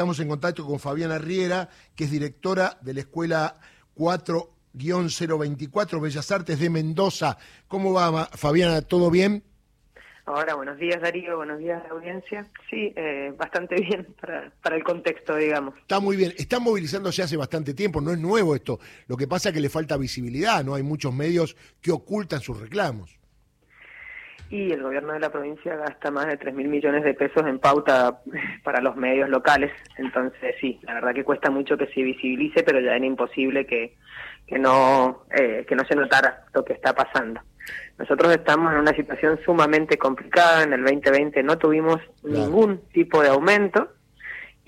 estamos en contacto con Fabiana Riera, que es directora de la Escuela 4-024 Bellas Artes de Mendoza. ¿Cómo va, Fabiana? ¿Todo bien? Ahora, buenos días Darío, buenos días audiencia. Sí, eh, bastante bien para, para el contexto, digamos. Está muy bien. Están movilizándose hace bastante tiempo, no es nuevo esto. Lo que pasa es que le falta visibilidad, ¿no? Hay muchos medios que ocultan sus reclamos y el gobierno de la provincia gasta más de 3 mil millones de pesos en pauta para los medios locales. Entonces, sí, la verdad que cuesta mucho que se visibilice, pero ya era imposible que, que, no, eh, que no se notara lo que está pasando. Nosotros estamos en una situación sumamente complicada. En el 2020 no tuvimos ningún tipo de aumento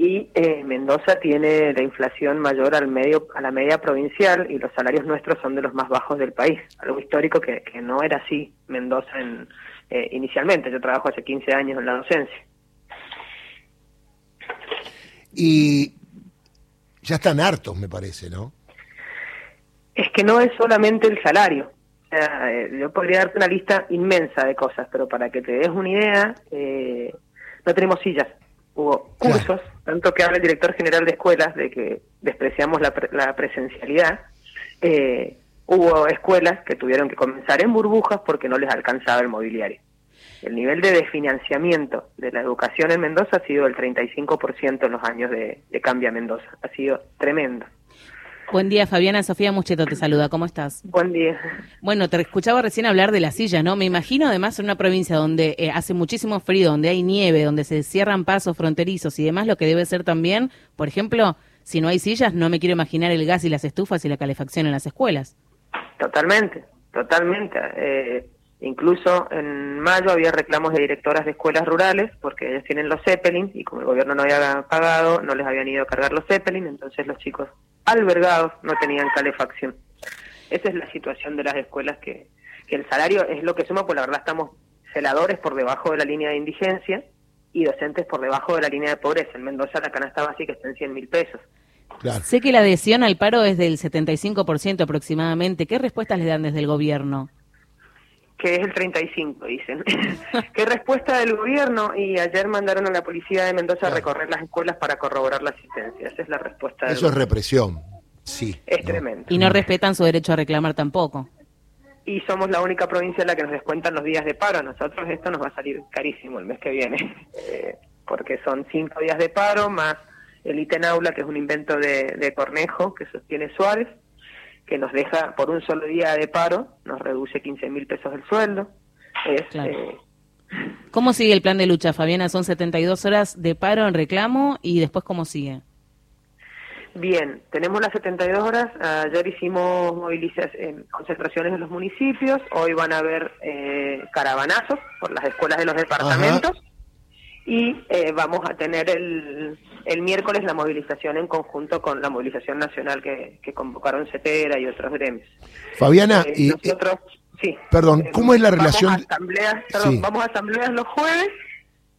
y eh, Mendoza tiene la inflación mayor al medio a la media provincial y los salarios nuestros son de los más bajos del país algo histórico que, que no era así Mendoza en, eh, inicialmente. Yo trabajo hace 15 años en la docencia. Y ya están hartos, me parece, ¿no? Es que no es solamente el salario. Eh, yo podría darte una lista inmensa de cosas, pero para que te des una idea, eh, no tenemos sillas. Hubo cursos, tanto que habla el director general de escuelas de que despreciamos la, la presencialidad. Eh, Hubo escuelas que tuvieron que comenzar en burbujas porque no les alcanzaba el mobiliario. El nivel de desfinanciamiento de la educación en Mendoza ha sido del 35% en los años de, de Cambia Mendoza. Ha sido tremendo. Buen día, Fabiana. Sofía Mucheto te saluda. ¿Cómo estás? Buen día. Bueno, te escuchaba recién hablar de la silla, ¿no? Me imagino además en una provincia donde eh, hace muchísimo frío, donde hay nieve, donde se cierran pasos fronterizos y demás, lo que debe ser también, por ejemplo, si no hay sillas, no me quiero imaginar el gas y las estufas y la calefacción en las escuelas. Totalmente, totalmente. Eh, incluso en mayo había reclamos de directoras de escuelas rurales porque ellos tienen los Zeppelin y como el gobierno no había pagado, no les habían ido a cargar los Zeppelin, entonces los chicos albergados no tenían calefacción. Esa es la situación de las escuelas que, que el salario es lo que suma, pues la verdad estamos celadores por debajo de la línea de indigencia y docentes por debajo de la línea de pobreza. En Mendoza la canasta básica está en 100 mil pesos. Sé que la adhesión al paro es del 75% aproximadamente. ¿Qué respuestas le dan desde el gobierno? Que es el 35, dicen. ¿Qué respuesta del gobierno? Y ayer mandaron a la policía de Mendoza a recorrer las escuelas para corroborar la asistencia. Esa es la respuesta. Eso es represión, sí. Es tremendo. Y no respetan su derecho a reclamar tampoco. Y somos la única provincia en la que nos descuentan los días de paro. A nosotros esto nos va a salir carísimo el mes que viene. Eh, porque son cinco días de paro más el ítem aula, que es un invento de, Cornejo que sostiene Suárez, que nos deja por un solo día de paro, nos reduce 15 mil pesos el sueldo. Eh, ¿Cómo sigue el plan de lucha, Fabiana? Son 72 horas de paro en reclamo y después cómo sigue. Bien, tenemos las 72 horas. Ayer hicimos movilizaciones, concentraciones en los municipios. Hoy van a haber eh, caravanazos por las escuelas de los departamentos. Y eh, vamos a tener el, el miércoles la movilización en conjunto con la movilización nacional que, convocaron CETERA y otros gremios. Fabiana, eh, y, nosotros, sí. Perdón, ¿cómo es la relación? asambleas, vamos a asambleas los jueves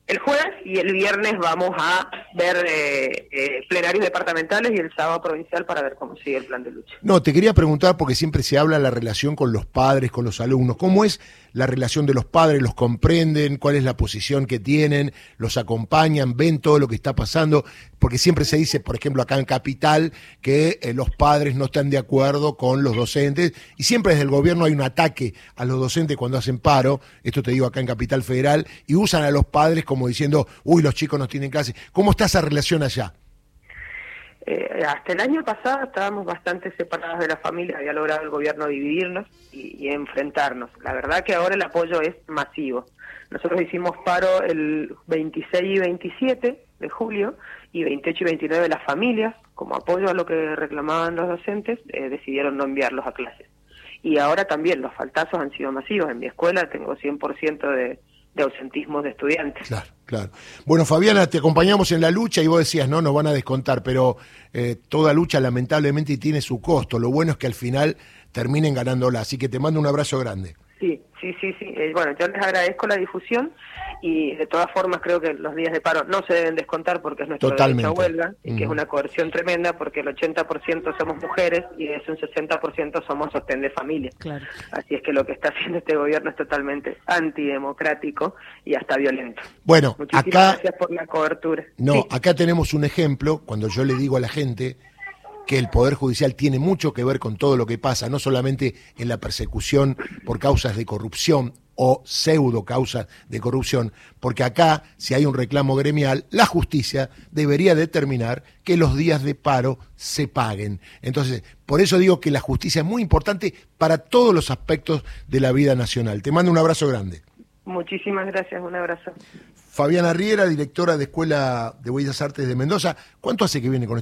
el jueves y el viernes vamos a ver eh, eh, plenarios departamentales y el sábado provincial para ver cómo sigue el plan de lucha. No, te quería preguntar porque siempre se habla la relación con los padres, con los alumnos. ¿Cómo es la relación de los padres? ¿Los comprenden? ¿Cuál es la posición que tienen? ¿Los acompañan? ¿Ven todo lo que está pasando? Porque siempre se dice, por ejemplo, acá en Capital, que eh, los padres no están de acuerdo con los docentes y siempre desde el gobierno hay un ataque a los docentes cuando hacen paro, esto te digo acá en Capital Federal, y usan a los padres como diciendo, uy, los chicos no tienen clase. ¿Cómo está esa relación allá? Eh, hasta el año pasado estábamos bastante separados de la familia, había logrado el gobierno dividirnos y, enfrentarnos. La verdad que ahora el apoyo es masivo. Nosotros hicimos paro el 26 y 27 de julio y 28 y 29 de las familias, como apoyo a lo que reclamaban los docentes, eh, decidieron no enviarlos a clases. Y ahora también los faltazos han sido masivos. En mi escuela tengo 100% de de ausentismo de estudiantes. Claro, claro. Bueno, Fabiana, te acompañamos en la lucha y vos decías, no, nos van a descontar, pero eh, toda lucha lamentablemente tiene su costo. Lo bueno es que al final terminen ganándola. Así que te mando un abrazo grande. Sí, sí, sí, sí. Eh, bueno, yo les agradezco la difusión y de todas formas creo que los días de paro no se deben descontar porque es nuestro Totalmente. derecho a huelga y que es una coerción tremenda porque el 80% somos mujeres y de ese un 60% somos sostén de familia. Claro. Así es que lo que está haciendo este gobierno es totalmente antidemocrático y hasta violento. Bueno, Muchísimas acá gracias por la cobertura. no, Sí. acá tenemos un ejemplo cuando yo le digo a la gente que el Poder Judicial tiene mucho que ver con todo lo que pasa, no solamente en la persecución por causas de corrupción o pseudo causas de corrupción, porque acá, si hay un reclamo gremial, la justicia debería determinar que los días de paro se paguen. Entonces, por eso digo que la justicia es muy importante para todos los aspectos de la vida nacional. Te mando un abrazo grande. Muchísimas gracias, un abrazo. Fabiana Riera, directora de Escuela de Bellas Artes de Mendoza, ¿cuánto hace que viene con este